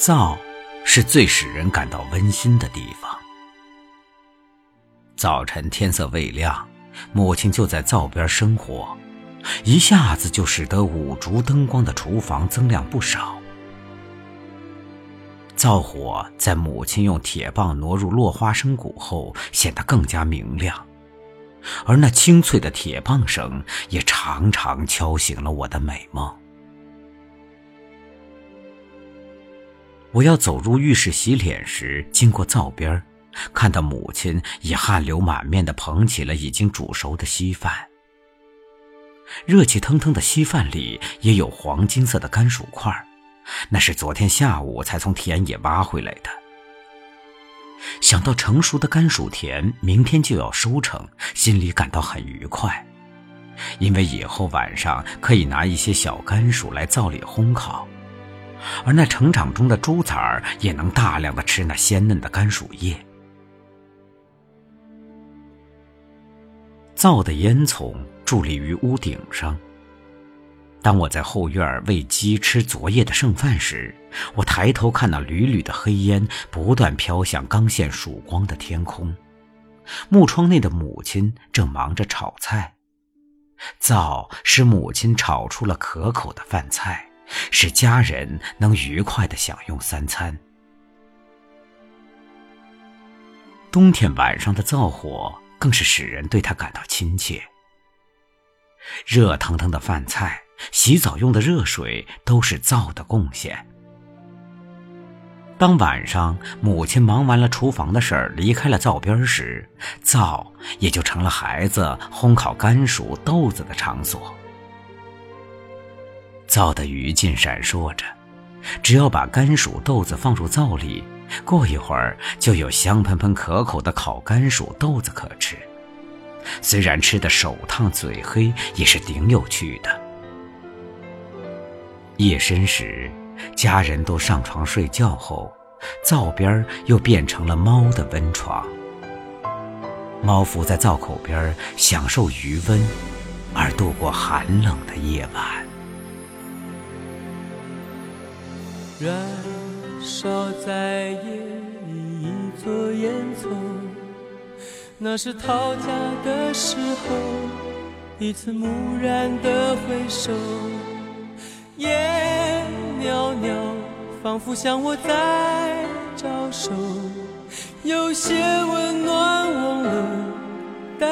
灶是最使人感到温馨的地方。早晨天色未亮，母亲就在灶边生火，一下子就使得五烛灯光的厨房增亮不少。灶火在母亲用铁棒挪入落花生谷后，显得更加明亮，而那清脆的铁棒声也常常敲醒了我的美梦。我要走入浴室洗脸时，经过灶边，看到母亲已汗流满面地捧起了已经煮熟的稀饭。热气腾腾的稀饭里也有黄金色的甘薯块，那是昨天下午才从田野挖回来的。想到成熟的甘薯田明天就要收成，心里感到很愉快，因为以后晚上可以拿一些小甘薯来灶里烘烤。而那成长中的猪崽儿也能大量的吃那鲜嫩的甘薯叶。灶的烟囱伫立于屋顶上。当我在后院喂鸡吃昨夜的剩饭时，我抬头看那缕缕的黑烟不断飘向刚现曙光的天空。木窗内的母亲正忙着炒菜，灶使母亲炒出了可口的饭菜。使家人能愉快的享用三餐。冬天晚上的灶火更是使人对他感到亲切。热腾腾的饭菜、洗澡用的热水都是灶的贡献。当晚上母亲忙完了厨房的事儿，离开了灶边时，灶也就成了孩子烘烤甘薯、豆子的场所。灶的余烬闪烁着，只要把甘薯、豆子放入灶里，过一会儿就有香喷喷、可口的烤甘薯、豆子可吃。虽然吃的手烫嘴黑，也是顶有趣的。夜深时，家人都上床睡觉后，灶边又变成了猫的温床。猫伏在灶口边，享受余温，而度过寒冷的夜晚。燃烧在夜里一座烟囱，那是逃家的时候，一次蓦然的回首。烟袅袅，仿佛向我在招手，有些温暖忘了带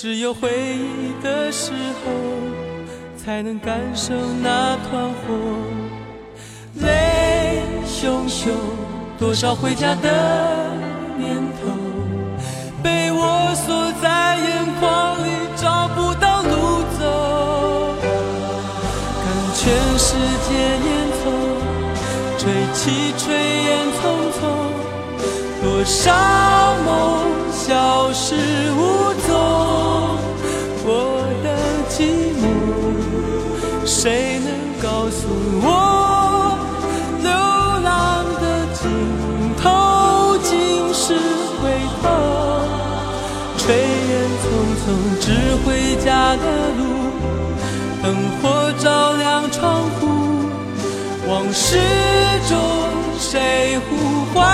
只有回忆的时候，才能感受那团火。泪汹汹，多少回家的念头，被我锁在眼眶里，找不到路走。看全世界烟囱，吹起炊烟匆匆，多少梦。消失无踪，告诉我，流浪的尽头尽是回头。炊烟匆匆，只回家的路，灯火照亮窗户，往事中谁呼唤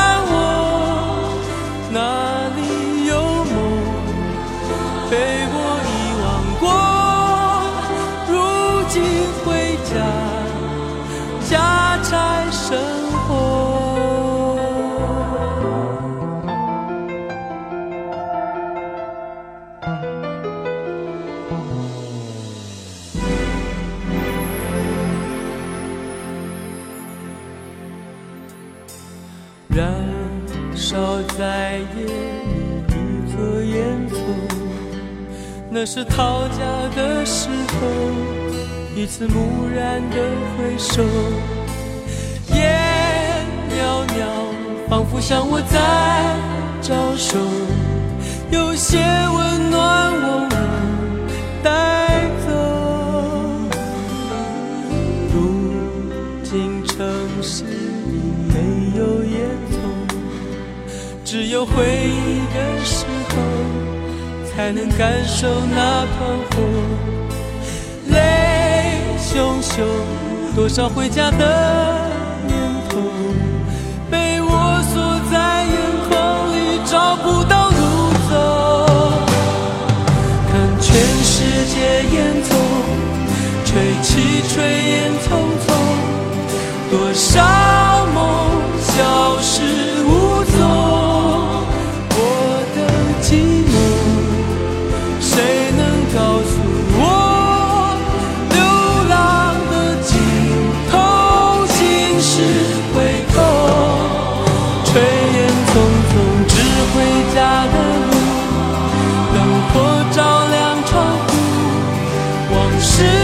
燃烧在夜里一座烟囱。那是逃家的时候，一次蓦然的回首，烟袅袅，仿佛向我在招手，有些只有回忆的时候。才能感受那团火。泪汹汹，多少回家的念头，被我锁在眼眶里，找不到路走。看全世界烟囱，吹起炊烟匆匆，多少。是